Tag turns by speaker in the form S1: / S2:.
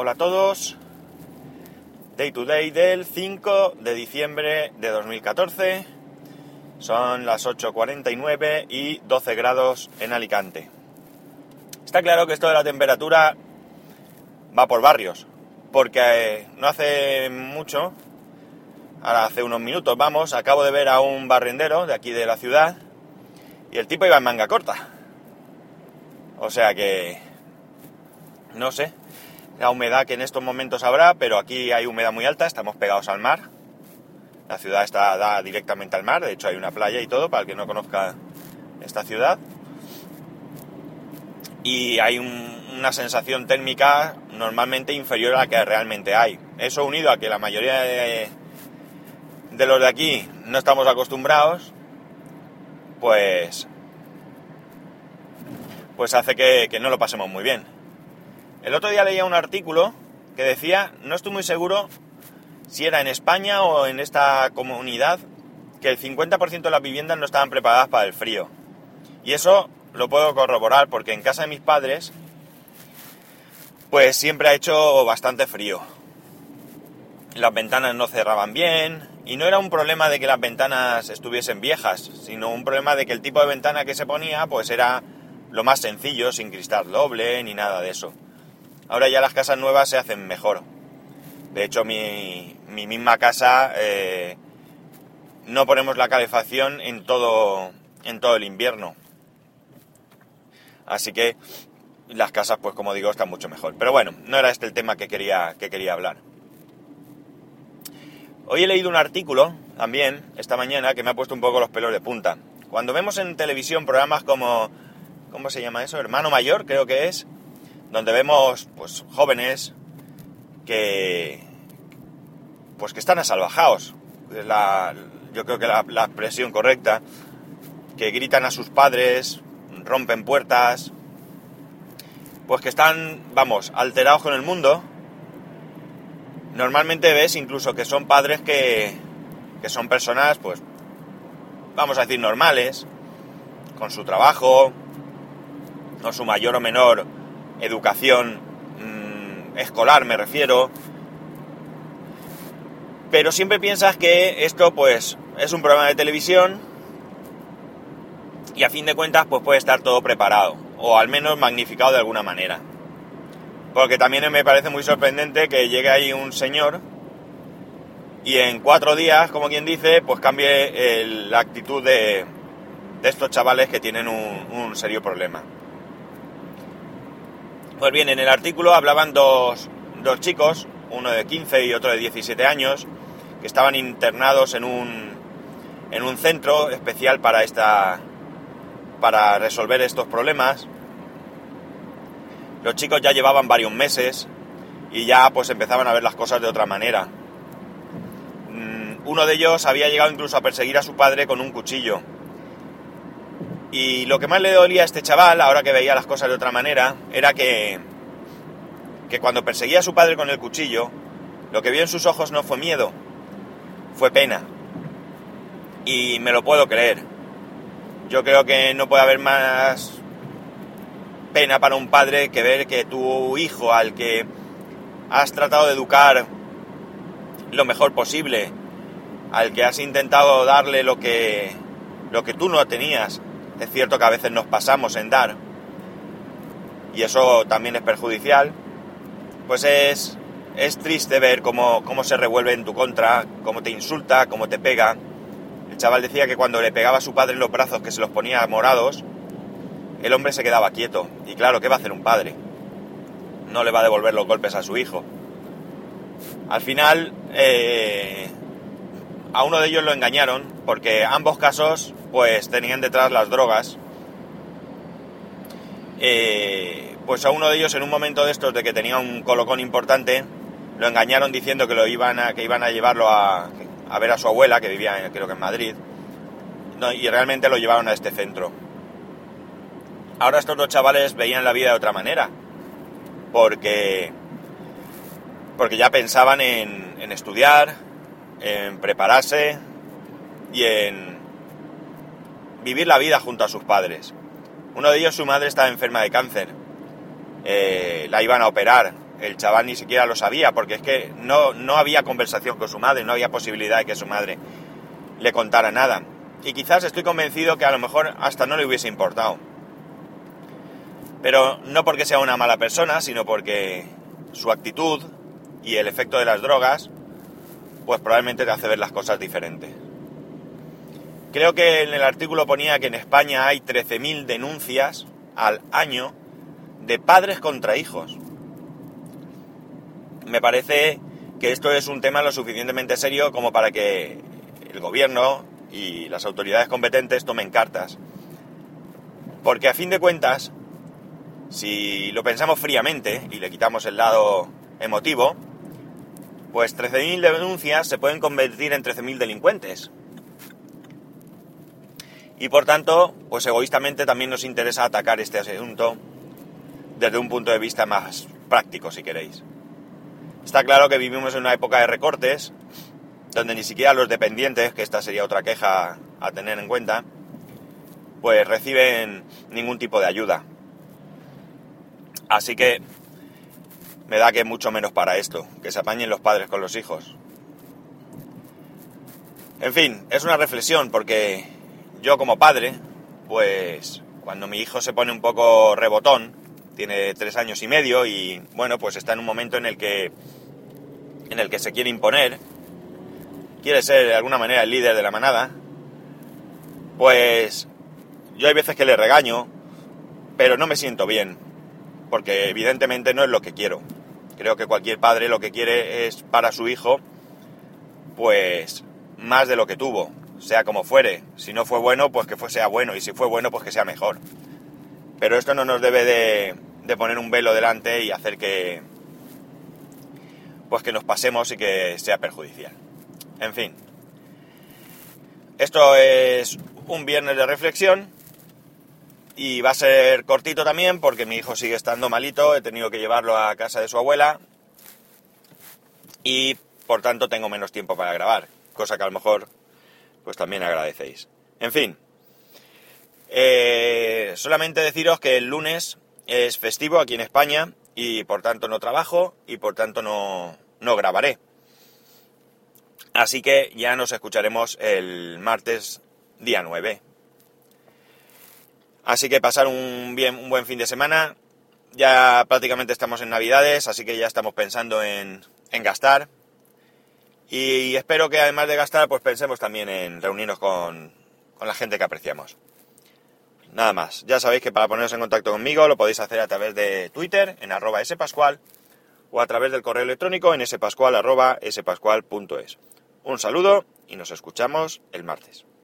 S1: Hola a todos. Day to day del 5 de diciembre de 2014. Son las 8.49 y 12 grados en Alicante. Está claro que esto de la temperatura va por barrios, porque eh, no hace mucho, ahora hace unos minutos, vamos, acabo de ver a un barrendero de aquí de la ciudad y el tipo iba en manga corta. O sea que, no sé, la humedad que en estos momentos habrá, pero aquí hay humedad muy alta, estamos pegados al mar. La ciudad está da directamente al mar, de hecho hay una playa y todo, para el que no conozca esta ciudad. Y hay una sensación térmica normalmente inferior a la que realmente hay. Eso unido a que la mayoría de, de los de aquí no estamos acostumbrados, pues pues hace que, que, no lo pasemos muy bien. El otro día leía un artículo que decía, no estoy muy seguro si era en España o en esta comunidad, que el 50% de las viviendas no estaban preparadas para el frío. Y eso lo puedo corroborar porque en casa de mis padres, pues siempre ha hecho bastante frío. Las ventanas no cerraban bien, y no era un problema de que las ventanas estuviesen viejas, sino un problema de que el tipo de ventana que se ponía, pues era lo más sencillo, sin cristal doble ni nada de eso. Ahora ya las casas nuevas se hacen mejor. De hecho, mi, mi misma casa eh, no ponemos la calefacción en todo, en todo el invierno. Así que las casas, pues como digo, están mucho mejor. Pero bueno, no era este el tema que quería, que quería hablar. Hoy he leído un artículo también, esta mañana, que me ha puesto un poco los pelos de punta. Cuando vemos en televisión programas como ¿cómo se llama eso? Hermano mayor, creo que es, donde vemos pues jóvenes que pues que están asalvajados, la, yo creo que la, la expresión correcta, que gritan a sus padres, rompen puertas, pues que están, vamos, alterados con el mundo. Normalmente ves incluso que son padres que, que son personas, pues, vamos a decir, normales, con su trabajo, con su mayor o menor educación mmm, escolar, me refiero. Pero siempre piensas que esto, pues, es un programa de televisión y a fin de cuentas, pues puede estar todo preparado, o al menos magnificado de alguna manera. Porque también me parece muy sorprendente que llegue ahí un señor y en cuatro días, como quien dice, pues cambie el, la actitud de, estos chavales que tienen un serio problema. Pues bien, en el artículo hablaban dos, dos, chicos, uno de 15 y otro de 17 años, que estaban internados en un, en un centro especial para, esta, para resolver estos problemas. Los chicos ya llevaban varios meses y ya pues empezaban a ver las cosas de otra manera. Uno de ellos había llegado incluso a perseguir a su padre con un cuchillo. Y lo que más le dolía a este chaval, ahora que veía las cosas de otra manera, era que, que cuando perseguía a su padre con el cuchillo, lo que vio en sus ojos no fue miedo, fue pena. Y me lo puedo creer. Yo creo que no puede haber más pena para un padre que ver que tu hijo al que has tratado de educar lo mejor posible, al que has intentado darle lo que, lo que tú no tenías, es cierto que a veces nos pasamos en dar y eso también es perjudicial, pues es, es triste ver cómo, cómo se revuelve en tu contra, cómo te insulta, cómo te pega. El chaval decía que cuando le pegaba a su padre en los brazos, que se los ponía morados, el hombre se quedaba quieto. Y claro, ¿qué va a hacer un padre? No le va a devolver los golpes a su hijo. Al final, eh, a uno de ellos lo engañaron, porque ambos casos pues tenían detrás las drogas. Eh, pues a uno de ellos en un momento de estos de que tenía un colocón importante, lo engañaron diciendo que lo iban a, que iban a llevarlo a, a ver a su abuela, que vivía creo que en Madrid, y realmente lo llevaron a este centro. Ahora estos dos chavales veían la vida de otra manera, porque, porque ya pensaban en, en estudiar, en prepararse y en vivir la vida junto a sus padres. Uno de ellos, su madre, estaba enferma de cáncer. Eh, la iban a operar el chaval ni siquiera lo sabía, porque es que no, no había conversación con su madre, no había posibilidad de que su madre le contara nada. Y quizás estoy convencido que a lo mejor hasta no le hubiese importado. Pero no porque sea una mala persona, sino porque su actitud y el efecto de las drogas, pues probablemente te hace ver las cosas diferentes. Creo que en el artículo ponía que en España hay 13.000 denuncias al año de padres contra hijos. Me parece que esto es un tema lo suficientemente serio como para que el gobierno y las autoridades competentes tomen cartas. Porque a fin de cuentas, si lo pensamos fríamente y le quitamos el lado emotivo, pues 13.000 denuncias se pueden convertir en 13.000 delincuentes. Y por tanto, pues egoístamente también nos interesa atacar este asunto desde un punto de vista más práctico, si queréis. Está claro que vivimos en una época de recortes, donde ni siquiera los dependientes, que esta sería otra queja a tener en cuenta, pues reciben ningún tipo de ayuda. Así que me da que mucho menos para esto, que se apañen los padres con los hijos. En fin, es una reflexión porque yo como padre, pues cuando mi hijo se pone un poco rebotón, tiene tres años y medio y bueno, pues está en un momento en el que en el que se quiere imponer, quiere ser de alguna manera el líder de la manada, pues yo hay veces que le regaño, pero no me siento bien, porque evidentemente no es lo que quiero. Creo que cualquier padre lo que quiere es para su hijo, pues más de lo que tuvo, sea como fuere. Si no fue bueno, pues que fue, sea bueno, y si fue bueno, pues que sea mejor. Pero esto no nos debe de, de poner un velo delante y hacer que, pues que nos pasemos y que sea perjudicial. En fin, esto es un viernes de reflexión y va a ser cortito también porque mi hijo sigue estando malito, he tenido que llevarlo a casa de su abuela y por tanto tengo menos tiempo para grabar, cosa que a lo mejor pues también agradecéis. En fin, eh, solamente deciros que el lunes es festivo aquí en España y por tanto no trabajo y por tanto no, no grabaré. Así que ya nos escucharemos el martes día 9. Así que pasar un, bien, un buen fin de semana. Ya prácticamente estamos en Navidades, así que ya estamos pensando en, en gastar. Y espero que además de gastar, pues pensemos también en reunirnos con, la gente que apreciamos. Nada más. Ya sabéis que para poneros en contacto conmigo lo podéis hacer a través de Twitter en arroba spascual o a través del correo electrónico en spascual arroba spascual.es. Un saludo y nos escuchamos el martes.